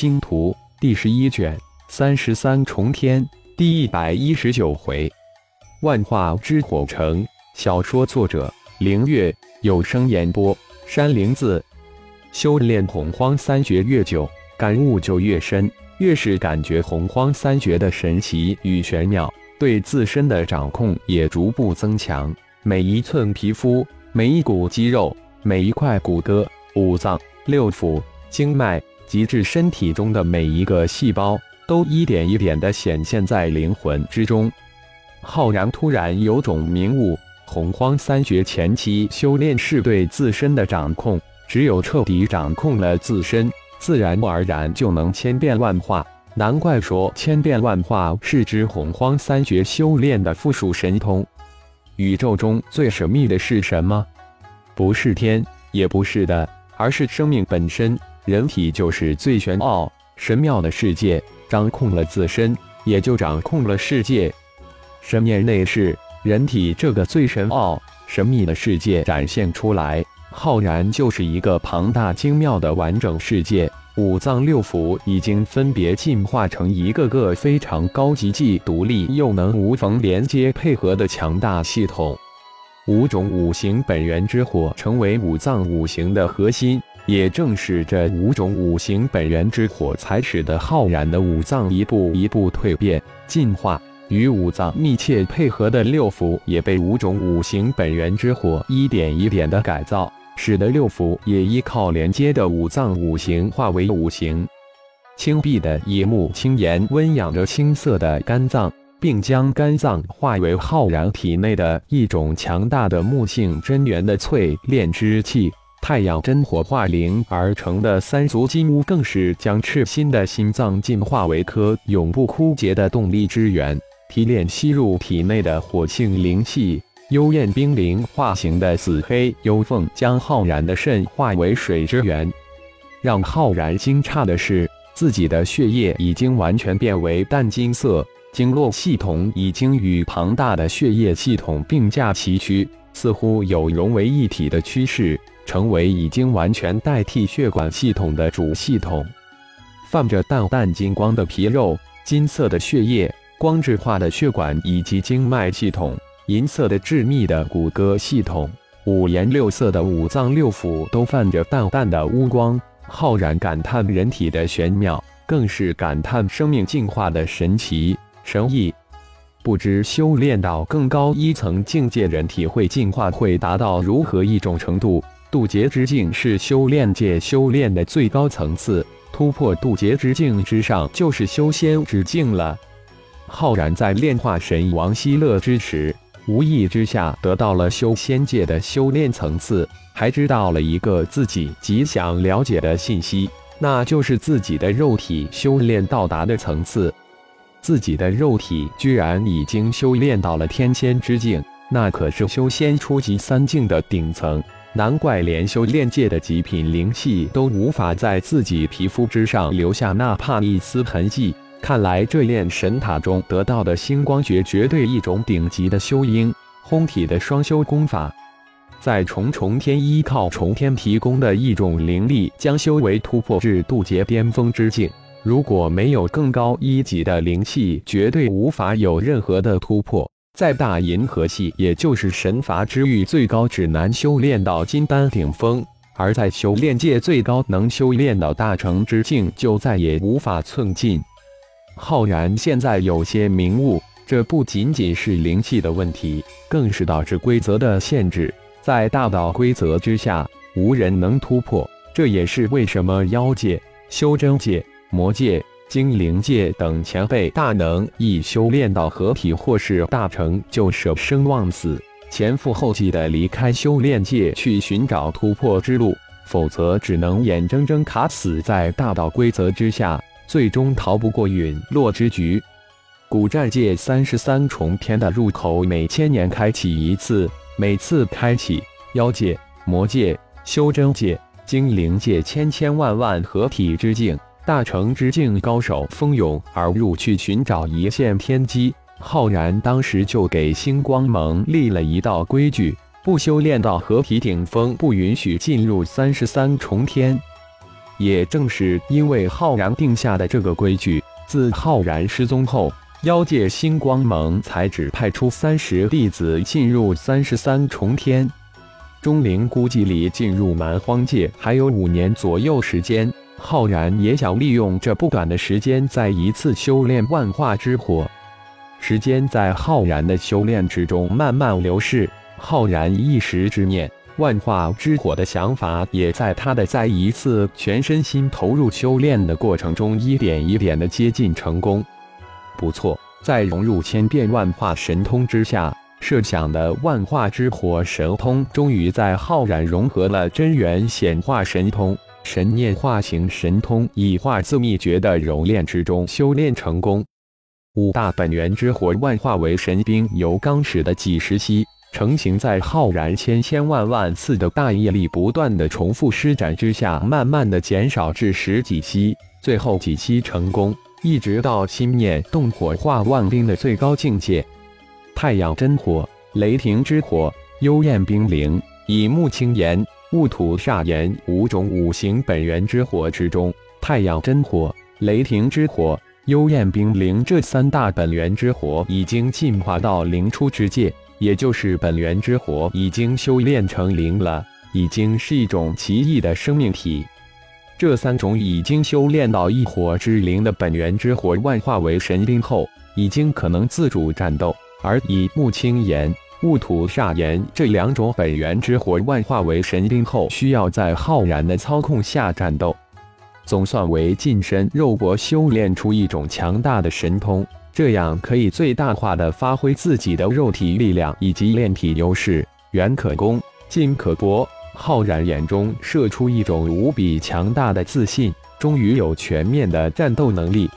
星图》第十一卷三十三重天第一百一十九回，万化之火城。小说作者：凌月，有声演播：山灵子。修炼洪荒三绝越久，感悟就越深，越是感觉洪荒三绝的神奇与玄妙，对自身的掌控也逐步增强。每一寸皮肤，每一股肌肉，每一块骨骼，五脏六腑、经脉，及至身体中的每一个细胞，都一点一点地显现在灵魂之中。浩然突然有种明悟。洪荒三绝前期修炼是对自身的掌控，只有彻底掌控了自身，自然而然就能千变万化。难怪说千变万化是指洪荒三绝修炼的附属神通。宇宙中最神秘的是什么？不是天，也不是的，而是生命本身。人体就是最玄奥、神妙的世界，掌控了自身，也就掌控了世界。神念内视。人体这个最神奥、神秘的世界展现出来，浩然就是一个庞大精妙的完整世界。五脏六腑已经分别进化成一个个非常高级、既独立又能无缝连接配合的强大系统。五种五行本源之火成为五脏五行的核心，也正是这五种五行本源之火，才使得浩然的五脏一步一步蜕变进化。与五脏密切配合的六腑也被五种五行本源之火一点一点的改造，使得六腑也依靠连接的五脏五行化为五行。青碧的野木青岩温养着青色的肝脏，并将肝脏化为浩然体内的一种强大的木性真元的淬炼之气。太阳真火化灵而成的三足金乌，更是将赤心的心脏进化为颗永不枯竭的动力之源。提炼吸入体内的火性灵气，幽焰冰灵化形的紫黑幽凤将浩然的肾化为水之源。让浩然惊诧的是，自己的血液已经完全变为淡金色，经络系统已经与庞大的血液系统并驾齐驱，似乎有融为一体的趋势，成为已经完全代替血管系统的主系统。泛着淡淡金光的皮肉，金色的血液。光质化的血管以及经脉系统，银色的致密的骨骼系统，五颜六色的五脏六腑都泛着淡淡的乌光。浩然感叹人体的玄妙，更是感叹生命进化的神奇神异。不知修炼到更高一层境界，人体会进化会达到如何一种程度？渡劫之境是修炼界修炼的最高层次，突破渡劫之境之上，就是修仙之境了。浩然在炼化神王希勒之时，无意之下得到了修仙界的修炼层次，还知道了一个自己极想了解的信息，那就是自己的肉体修炼到达的层次。自己的肉体居然已经修炼到了天仙之境，那可是修仙初级三境的顶层，难怪连修炼界的极品灵气都无法在自己皮肤之上留下哪怕一丝痕迹。看来这炼神塔中得到的星光诀，绝对一种顶级的修阴烘体的双修功法。在重重天依靠重天提供的一种灵力，将修为突破至渡劫巅峰之境。如果没有更高一级的灵气，绝对无法有任何的突破。再大银河系，也就是神罚之域最高，只难修炼到金丹顶峰；而在修炼界最高，能修炼到大成之境，就再也无法寸进。浩然现在有些明悟，这不仅仅是灵气的问题，更是导致规则的限制。在大道规则之下，无人能突破。这也是为什么妖界、修真界、魔界、精灵界等前辈大能一修炼到合体或是大成，就舍生忘死，前赴后继的离开修炼界去寻找突破之路，否则只能眼睁睁卡死在大道规则之下。最终逃不过陨落之局。古战界三十三重天的入口每千年开启一次，每次开启，妖界、魔界、修真界、精灵界千千万万合体之境、大成之境高手蜂拥而入，去寻找一线天机。浩然当时就给星光盟立了一道规矩：不修炼到合体顶峰，不允许进入三十三重天。也正是因为浩然定下的这个规矩，自浩然失踪后，妖界星光盟才只派出三十弟子进入三十三重天。钟灵估计离进入蛮荒界还有五年左右时间，浩然也想利用这不短的时间，再一次修炼万化之火。时间在浩然的修炼之中慢慢流逝，浩然一时之念。万化之火的想法也在他的再一次全身心投入修炼的过程中，一点一点的接近成功。不错，在融入千变万化神通之下，设想的万化之火神通终于在浩然融合了真元显化神通、神念化形神通、以化字秘诀的熔炼之中修炼成功。五大本源之火万化为神兵，由刚始的几十息。成型在浩然千千万万次的大业力不断的重复施展之下，慢慢的减少至十几息，最后几息成功，一直到心念动火化万兵的最高境界。太阳真火、雷霆之火、幽焰冰灵、以木青炎、戊土煞炎五种五行本源之火之中，太阳真火、雷霆之火、幽焰冰灵这三大本源之火已经进化到灵出之界。也就是本源之火已经修炼成灵了，已经是一种奇异的生命体。这三种已经修炼到一火之灵的本源之火万化为神兵后，已经可能自主战斗；而以木青炎、戊土煞炎这两种本源之火万化为神兵后，需要在浩然的操控下战斗。总算为近身肉搏修炼出一种强大的神通。这样可以最大化的发挥自己的肉体力量以及炼体优势，远可攻，近可搏。浩然眼中射出一种无比强大的自信，终于有全面的战斗能力。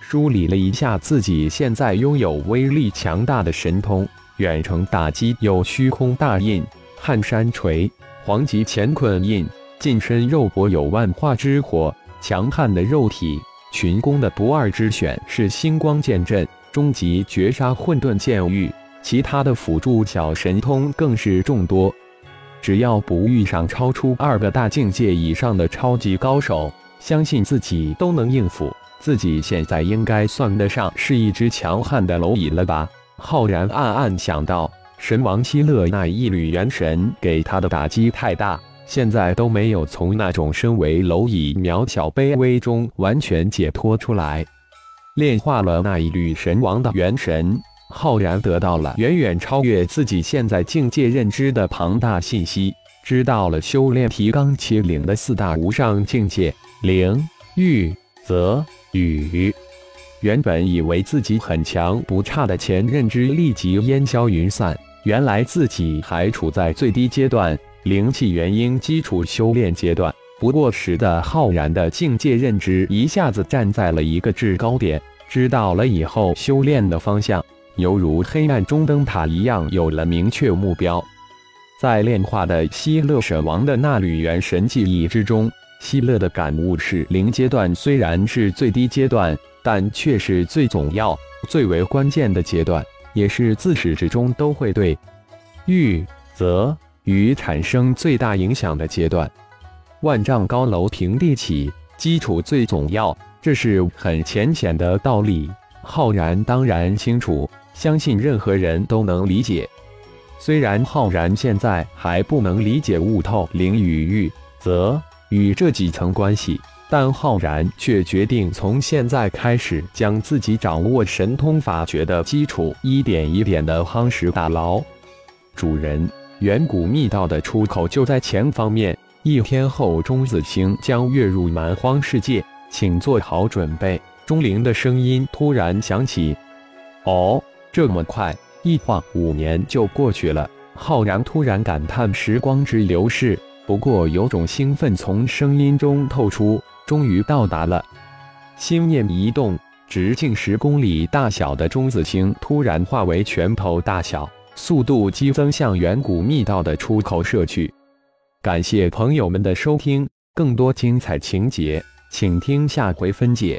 梳理了一下自己现在拥有威力强大的神通：远程打击有虚空大印、撼山锤、黄极乾坤印；近身肉搏有万化之火、强悍的肉体。群攻的不二之选是星光剑阵、终极绝杀混沌剑域，其他的辅助小神通更是众多。只要不遇上超出二个大境界以上的超级高手，相信自己都能应付。自己现在应该算得上是一只强悍的蝼蚁了吧？浩然暗暗想到。神王希勒那一缕元神给他的打击太大。现在都没有从那种身为蝼蚁、渺小卑微中完全解脱出来。炼化了那一缕神王的元神，浩然得到了远远超越自己现在境界认知的庞大信息，知道了修炼提纲挈领的四大无上境界：灵、玉、泽、雨。原本以为自己很强不差的前认知立即烟消云散，原来自己还处在最低阶段。灵气元婴基础修炼阶段，不过时的浩然的境界认知一下子站在了一个制高点，知道了以后修炼的方向，犹如黑暗中灯塔一样，有了明确目标。在炼化的希勒神王的那缕元神记忆之中，希勒的感悟是：零阶段虽然是最低阶段，但却是最总要、最为关键的阶段，也是自始至终都会对玉泽。与产生最大影响的阶段，万丈高楼平地起，基础最总要，这是很浅显的道理。浩然当然清楚，相信任何人都能理解。虽然浩然现在还不能理解悟透灵与玉则与这几层关系，但浩然却决定从现在开始，将自己掌握神通法诀的基础一点一点的夯实打牢。主人。远古密道的出口就在前方面。一天后，钟子清将跃入蛮荒世界，请做好准备。钟灵的声音突然响起：“哦，这么快，一晃五年就过去了。”浩然突然感叹时光之流逝，不过有种兴奋从声音中透出。终于到达了，心念一动，直径十公里大小的中子星突然化为拳头大小。速度激增，向远古密道的出口射去。感谢朋友们的收听，更多精彩情节，请听下回分解。